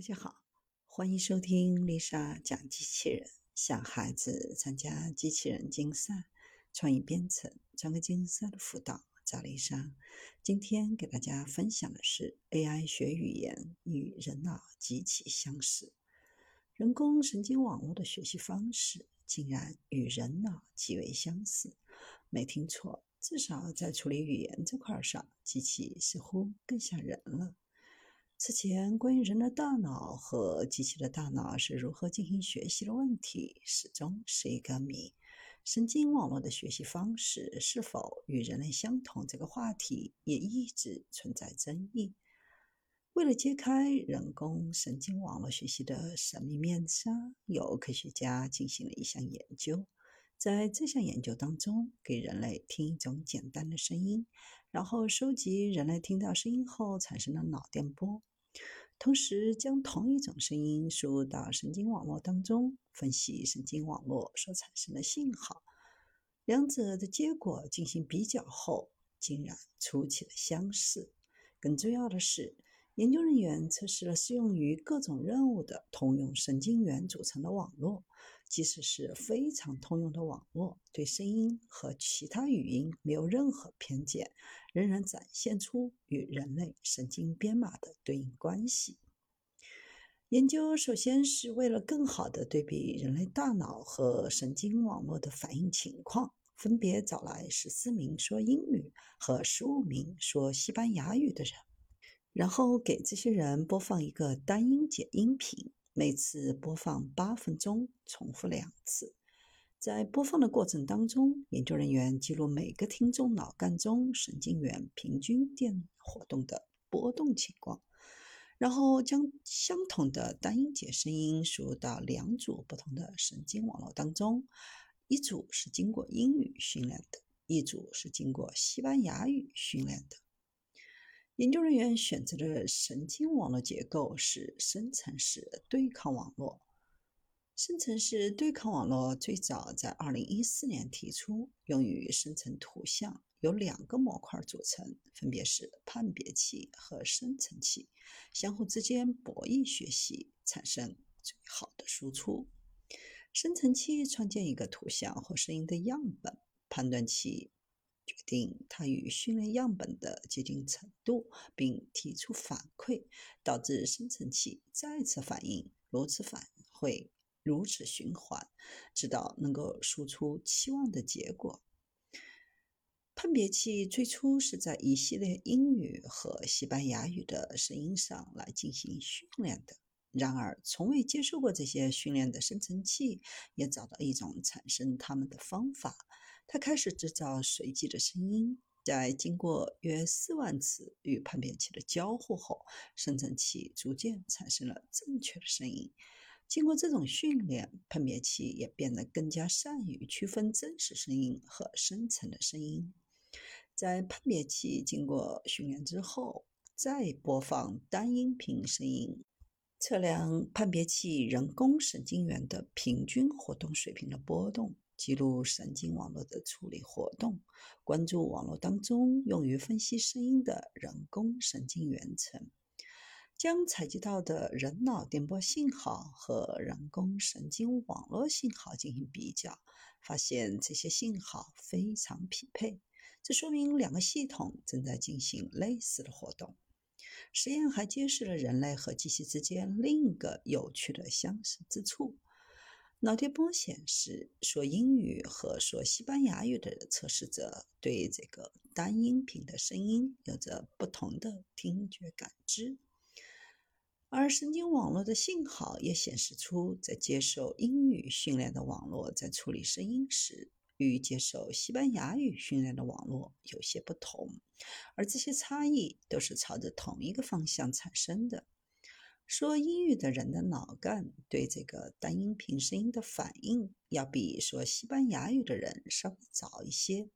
大家好，欢迎收听丽莎讲机器人。想孩子参加机器人竞赛、创意编程、创客竞赛的辅导，找丽莎。今天给大家分享的是 AI 学语言与人脑极其相似，人工神经网络的学习方式竟然与人脑极为相似。没听错，至少在处理语言这块上，机器似乎更像人了。此前，关于人的大脑和机器的大脑是如何进行学习的问题，始终是一个谜。神经网络的学习方式是否与人类相同，这个话题也一直存在争议。为了揭开人工神经网络学习的神秘面纱，有科学家进行了一项研究。在这项研究当中，给人类听一种简单的声音，然后收集人类听到声音后产生的脑电波。同时，将同一种声音输入到神经网络当中，分析神经网络所产生的信号。两者的结果进行比较后，竟然出奇的相似。更重要的是，研究人员测试了适用于各种任务的通用神经元组成的网络。即使是非常通用的网络，对声音和其他语音没有任何偏见，仍然展现出与人类神经编码的对应关系。研究首先是为了更好地对比人类大脑和神经网络的反应情况，分别找来十四名说英语和十五名说西班牙语的人，然后给这些人播放一个单音节音频。每次播放八分钟，重复两次。在播放的过程当中，研究人员记录每个听众脑干中神经元平均电活动的波动情况，然后将相同的单音节声音输入到两组不同的神经网络当中，一组是经过英语训练的，一组是经过西班牙语训练的。研究人员选择的神经网络结构是生成式对抗网络。生成式对抗网络最早在2014年提出，用于生成图像，由两个模块组成，分别是判别器和生成器，相互之间博弈学习，产生最好的输出。生成器创建一个图像或声音的样本，判断器。决定它与训练样本的接近程度，并提出反馈，导致生成器再次反应，如此反会如此循环，直到能够输出期望的结果。判别器最初是在一系列英语和西班牙语的声音上来进行训练的，然而从未接受过这些训练的生成器也找到一种产生它们的方法。他开始制造随机的声音，在经过约四万次与判别器的交互后，生成器逐渐产生了正确的声音。经过这种训练，判别器也变得更加善于区分真实声音和生成的声音。在判别器经过训练之后，再播放单音频声音，测量判别器人工神经元的平均活动水平的波动。记录神经网络的处理活动，关注网络当中用于分析声音的人工神经元层，将采集到的人脑电波信号和人工神经网络信号进行比较，发现这些信号非常匹配，这说明两个系统正在进行类似的活动。实验还揭示了人类和机器之间另一个有趣的相似之处。脑电波显示，说英语和说西班牙语的测试者对这个单音频的声音有着不同的听觉感知，而神经网络的信号也显示出，在接受英语训练的网络在处理声音时，与接受西班牙语训练的网络有些不同，而这些差异都是朝着同一个方向产生的。说英语的人的脑干对这个单音频声音的反应，要比说西班牙语的人稍微早一些；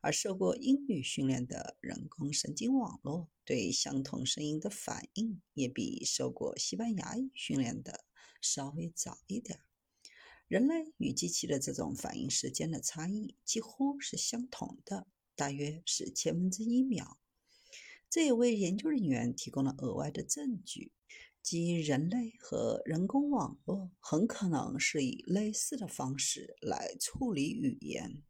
而受过英语训练的人工神经网络对相同声音的反应，也比受过西班牙语训练的稍微早一点。人类与机器的这种反应时间的差异几乎是相同的，大约是千分之一秒。这也为研究人员提供了额外的证据。即人类和人工网络很可能是以类似的方式来处理语言。